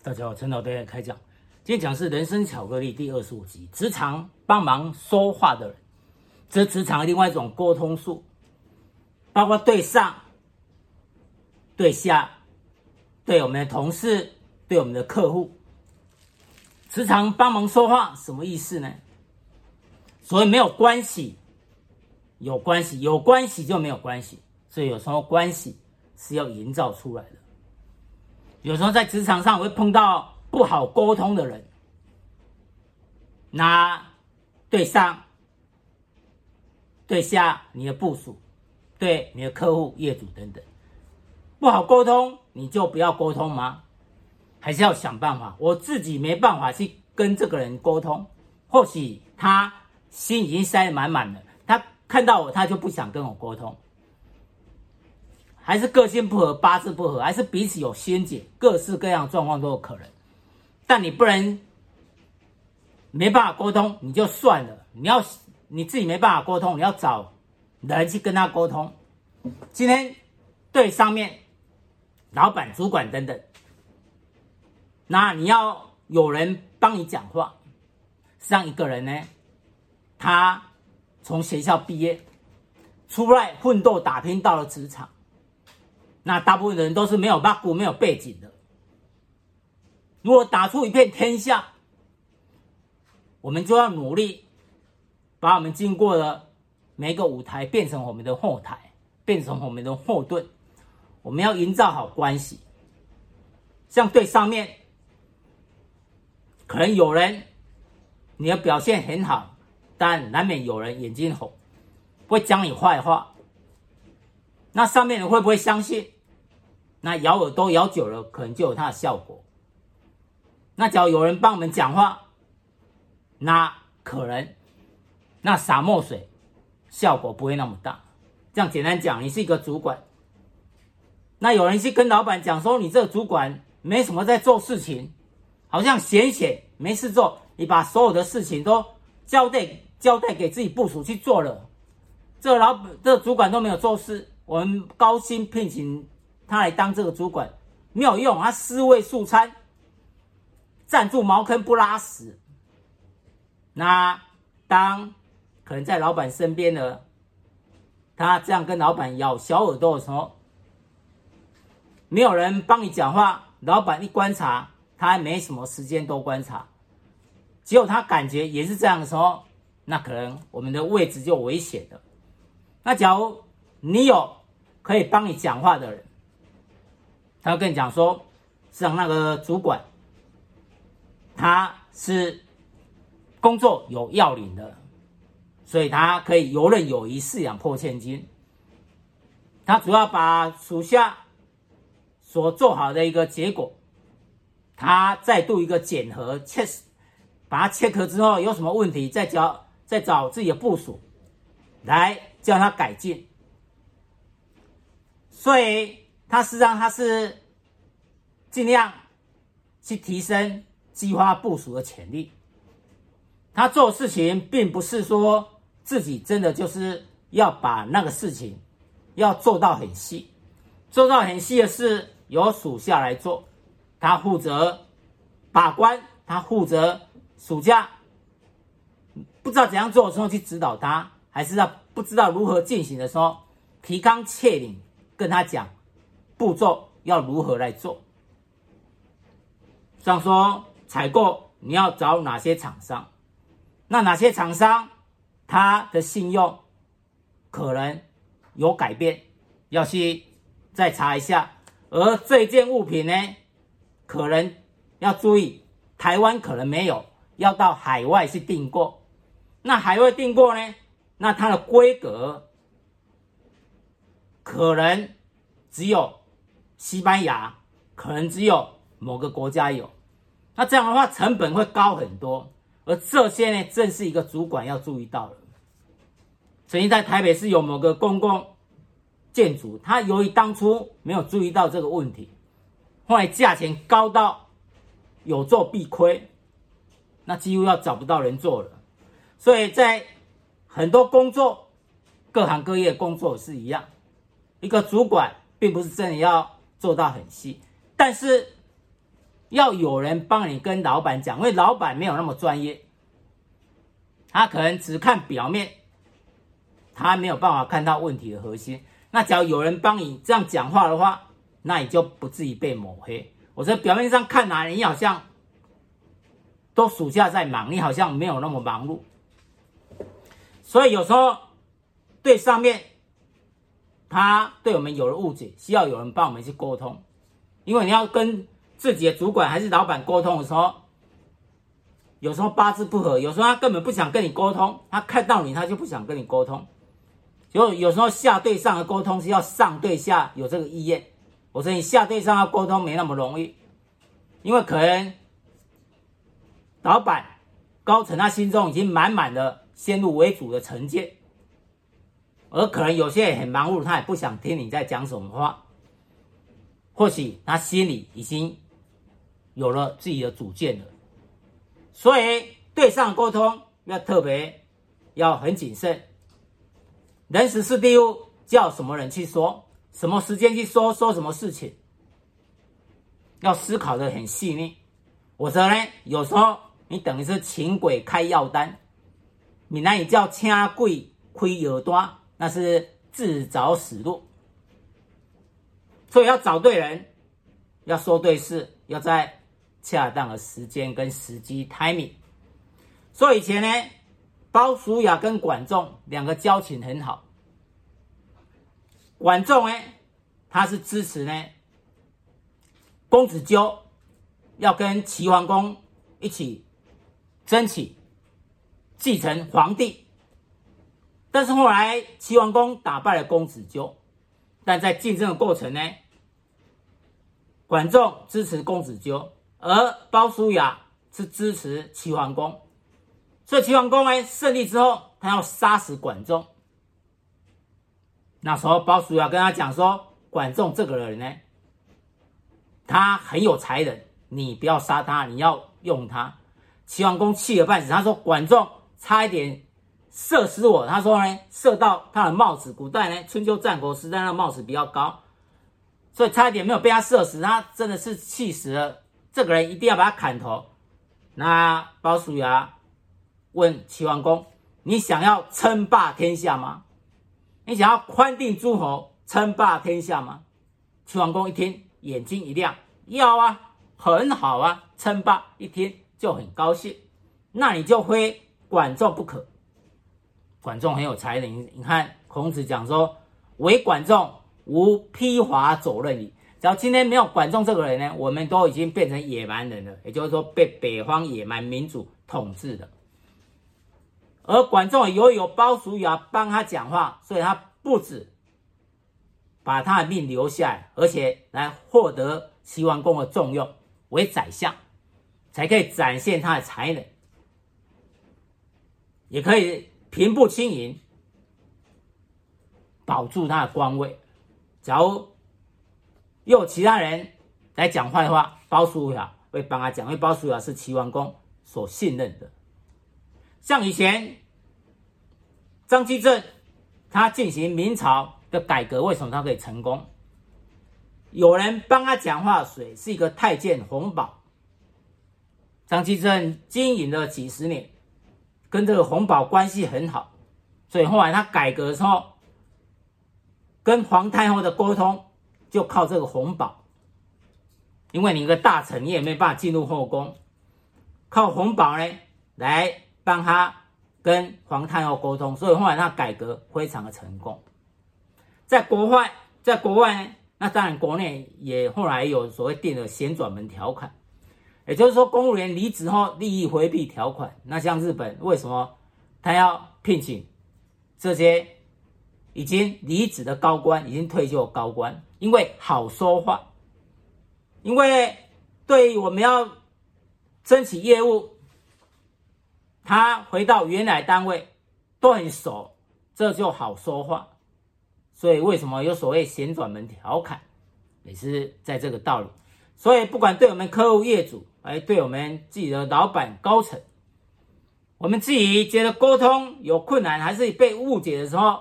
大家好，陈老爹开讲。今天讲是《人生巧克力》第二十五集，职场帮忙说话的人，这职场另外一种沟通术，包括对上、对下、对我们的同事、对我们的客户。职场帮忙说话什么意思呢？所谓没有关系，有关系，有关系就没有关系，所以有时候关系是要营造出来的。有时候在职场上会碰到不好沟通的人，那对上、对下，你的部署、对你的客户、业主等等，不好沟通，你就不要沟通吗？还是要想办法？我自己没办法去跟这个人沟通，或许他心已经塞得满满了，他看到我，他就不想跟我沟通。还是个性不合，八字不合，还是彼此有心结，各式各样状况都有可能。但你不能没办法沟通，你就算了。你要你自己没办法沟通，你要找人去跟他沟通。今天对上面老板、主管等等，那你要有人帮你讲话。像一个人呢，他从学校毕业，出来奋斗打拼，到了职场。那大部分的人都是没有八股、没有背景的。如果打出一片天下，我们就要努力，把我们经过的每个舞台变成我们的后台，变成我们的后盾。我们要营造好关系。像对上面，可能有人你的表现很好，但难免有人眼睛红，会讲你坏话。那上面人会不会相信？那咬耳朵咬久了，可能就有它的效果。那只要有人帮我们讲话，那可能那洒墨水效果不会那么大。这样简单讲，你是一个主管，那有人去跟老板讲说，你这个主管没什么在做事情，好像闲闲没事做，你把所有的事情都交代交代给自己部署去做了，这老板这主管都没有做事，我们高薪聘请。他来当这个主管没有用，他尸位素餐，站住茅坑不拉屎。那当可能在老板身边的他这样跟老板咬小耳朵的时候，没有人帮你讲话，老板一观察，他还没什么时间多观察，只有他感觉也是这样的时候，那可能我们的位置就危险了。那假如你有可以帮你讲话的人。他跟你讲说，像那个主管，他是工作有要领的，所以他可以游刃有余，饲养破千金。他主要把属下所做好的一个结果，他再度一个检核，切，把它切合之后有什么问题，再找再找自己的部属来叫他改进。所以。他实际上他是尽量去提升、激发部署的潜力。他做事情并不是说自己真的就是要把那个事情要做到很细，做到很细的事由属下来做，他负责把关，他负责属下不知道怎样做的时候去指导他，还是要不知道如何进行的时候提纲挈领跟他讲。步骤要如何来做？像说采购，你要找哪些厂商？那哪些厂商他的信用可能有改变，要去再查一下。而这件物品呢，可能要注意，台湾可能没有，要到海外去订购。那海外订购呢，那它的规格可能只有。西班牙可能只有某个国家有，那这样的话成本会高很多，而这些呢，正是一个主管要注意到的。曾经在台北市有某个公共建筑，他由于当初没有注意到这个问题，后来价钱高到有做必亏，那几乎要找不到人做了。所以在很多工作，各行各业工作是一样，一个主管并不是真的要。做到很细，但是要有人帮你跟老板讲，因为老板没有那么专业，他可能只看表面，他没有办法看到问题的核心。那只要有人帮你这样讲话的话，那你就不至于被抹黑。我说表面上看来你好像都暑假在忙，你好像没有那么忙碌。所以有时候对上面，他对我们有了误解，需要有人帮我们去沟通。因为你要跟自己的主管还是老板沟通的时候，有时候八字不合，有时候他根本不想跟你沟通，他看到你他就不想跟你沟通。就有时候下对上的沟通是要上对下有这个意愿。我说你下对上要沟通没那么容易，因为可能老板高层他心中已经满满的先入为主的成见，而可能有些人很忙碌，他也不想听你在讲什么话，或许他心里已经有了自己的主见了，所以对上沟通要特别要很谨慎。人时事地物叫什么人去说？什么时间去说？说什么事情？要思考的很细腻。我说呢，有时候你等于是请鬼开药单，闽南语叫请鬼开药单，那是自找死路。所以要找对人，要说对事，要在恰当的时间跟时机 timing。所以以前呢，鲍叔牙跟管仲两个交情很好。管仲呢，他是支持呢，公子纠要跟齐桓公一起争取继承皇帝，但是后来齐桓公打败了公子纠，但在竞争的过程呢，管仲支持公子纠，而鲍叔牙是支持齐桓公，所以齐桓公呢胜利之后，他要杀死管仲。那时候，鲍叔牙跟他讲说：“管仲这个人呢，他很有才能，你不要杀他，你要用他。”齐桓公气得半死，他说：“管仲差一点射死我。”他说呢，射到他的帽子。古代呢，春秋战国时代那帽子比较高，所以差一点没有被他射死。他真的是气死了，这个人一定要把他砍头。那鲍叔牙问齐桓公：“你想要称霸天下吗？”你想要宽定诸侯，称霸天下吗？齐桓公一听，眼睛一亮，要啊，很好啊，称霸，一听就很高兴。那你就非管仲不可。管仲很有才能，你看孔子讲说，唯管仲，无披华走任矣。只要今天没有管仲这个人呢，我们都已经变成野蛮人了，也就是说被北方野蛮民族统治了。而管仲由于有鲍叔牙帮他讲话，所以他不止把他的命留下来，而且来获得齐桓公的重用，为宰相，才可以展现他的才能，也可以平步青云，保住他的官位。假如又有其他人来讲坏话，包叔牙会帮他讲，因为包叔牙是齐桓公所信任的。像以前张居正，他进行明朝的改革，为什么他可以成功？有人帮他讲话，谁是一个太监洪宝。张居正经营了几十年，跟这个洪宝关系很好，所以后来他改革的时候，跟皇太后的沟通就靠这个洪宝，因为你一个大臣，你也没办法进入后宫，靠洪宝呢来。帮他跟皇太后沟通，所以后来他改革非常的成功。在国外，在国外呢，那当然国内也后来有所谓定的旋转门条款，也就是说公务员离职后利益回避条款。那像日本为什么他要聘请这些已经离职的高官、已经退休的高官？因为好说话，因为对于我们要争取业务。他回到原来单位都很熟，这就好说话。所以为什么有所谓旋转门调侃，也是在这个道理。所以不管对我们客户、业主，哎，对我们自己的老板、高层，我们自己觉得沟通有困难，还是被误解的时候，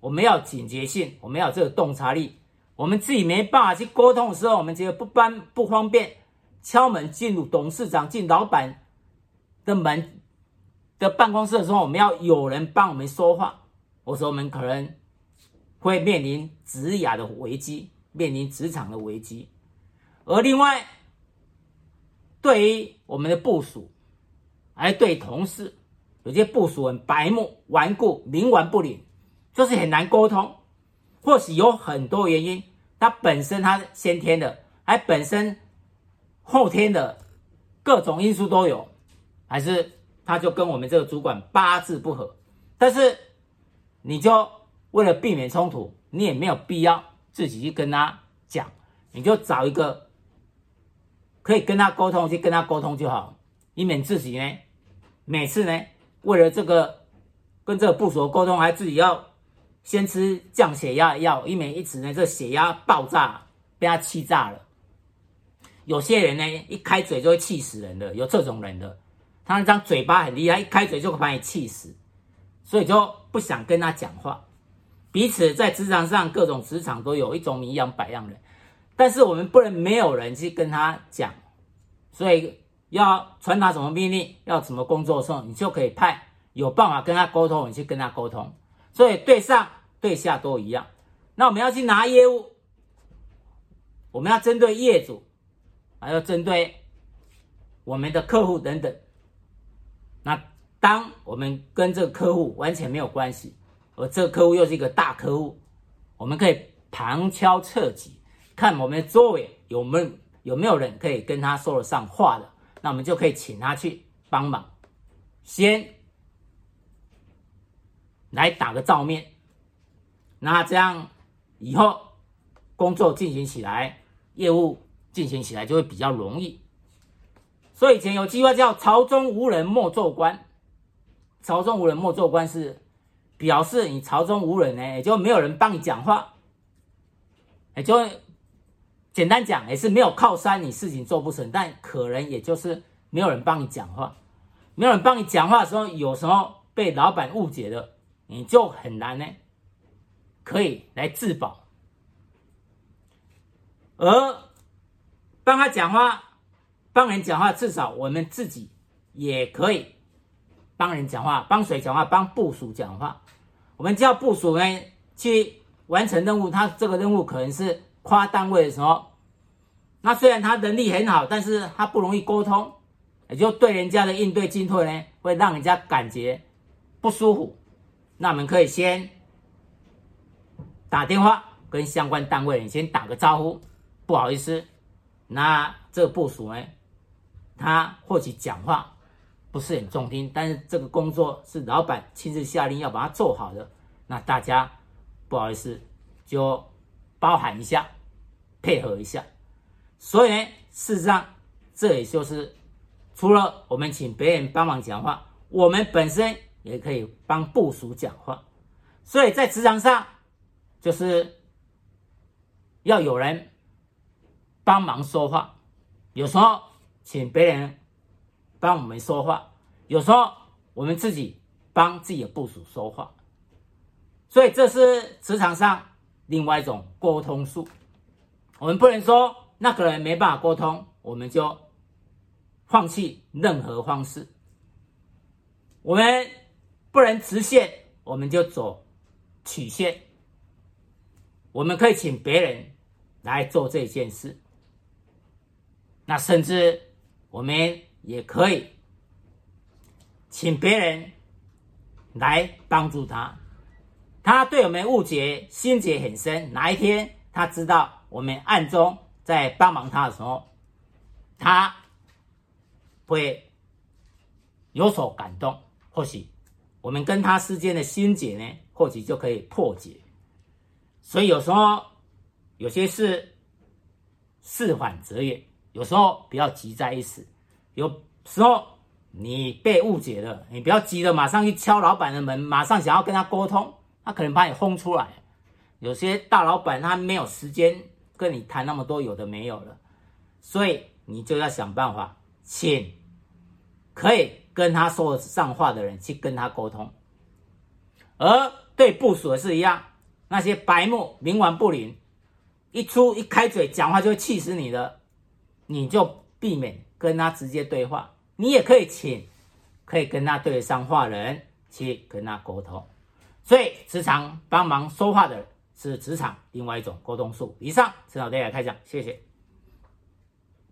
我们要警觉性，我们要这个洞察力。我们自己没办法去沟通的时候，我们觉得不方不方便，敲门进入董事长进老板的门的办公室的时候，我们要有人帮我们说话。我说我们可能会面临职涯的危机，面临职场的危机。而另外，对于我们的部署，还对同事，有些部署很白目、顽固、冥顽不灵，就是很难沟通。或许有很多原因，他本身他先天的，还本身后天的各种因素都有，还是他就跟我们这个主管八字不合。但是你就为了避免冲突，你也没有必要自己去跟他讲，你就找一个可以跟他沟通，去跟他沟通就好，以免自己呢每次呢为了这个跟这个部署沟通，还自己要。先吃降血压药，以免一直呢这血压爆炸，被他气炸了。有些人呢一开嘴就会气死人的，有这种人的，他那张嘴巴很厉害，一开嘴就会把你气死，所以就不想跟他讲话。彼此在职场上，各种职场都有一种米养百样人，但是我们不能没有人去跟他讲，所以要传达什么命令，要怎么工作的时候，你就可以派有办法跟他沟通，你去跟他沟通。所以对上对下都一样。那我们要去拿业务，我们要针对业主，还要针对我们的客户等等。那当我们跟这个客户完全没有关系，而这个客户又是一个大客户，我们可以旁敲侧击，看我们的周围有没有有没有人可以跟他说得上话的，那我们就可以请他去帮忙，先。来打个照面，那这样以后工作进行起来，业务进行起来就会比较容易。所以以前有句话叫“朝中无人莫做官”，朝中无人莫做官是表示你朝中无人呢，也就没有人帮你讲话，也就简单讲也是没有靠山，你事情做不成。但可能也就是没有人帮你讲话，没有人帮你讲话的时候，有时候被老板误解了。你就很难呢，可以来自保，而帮他讲话，帮人讲话，至少我们自己也可以帮人讲话，帮谁讲话？帮部署讲话。我们叫部署呢去完成任务，他这个任务可能是跨单位的时候，那虽然他能力很好，但是他不容易沟通，也就对人家的应对进退呢，会让人家感觉不舒服。那我们可以先打电话跟相关单位，你先打个招呼，不好意思，那这个部署呢，他或许讲话不是很中听，但是这个工作是老板亲自下令要把它做好的，那大家不好意思就包涵一下，配合一下。所以呢，事实上这也就是除了我们请别人帮忙讲话，我们本身。也可以帮部属讲话，所以在职场上，就是要有人帮忙说话。有时候请别人帮我们说话，有时候我们自己帮自己的部属说话。所以这是职场上另外一种沟通术。我们不能说那个人没办法沟通，我们就放弃任何方式。我们。不能直线，我们就走曲线。我们可以请别人来做这件事，那甚至我们也可以请别人来帮助他。他对我们误解心结很深，哪一天他知道我们暗中在帮忙他的时候，他会有所感动，或许。我们跟他之间的心结呢，或许就可以破解。所以有时候有些事事缓则圆，有时候不要急在一时。有时候你被误解了，你不要急着马上去敲老板的门，马上想要跟他沟通，他可能把你轰出来。有些大老板他没有时间跟你谈那么多有的没有了，所以你就要想办法，请可以。跟他说得上话的人去跟他沟通，而对部署的是一样，那些白目冥顽不灵，一出一开嘴讲话就会气死你的，你就避免跟他直接对话。你也可以请可以跟他对得上话的人去跟他沟通。所以，时常帮忙说话的人是职场另外一种沟通术。以上，陈老师来开讲，谢谢。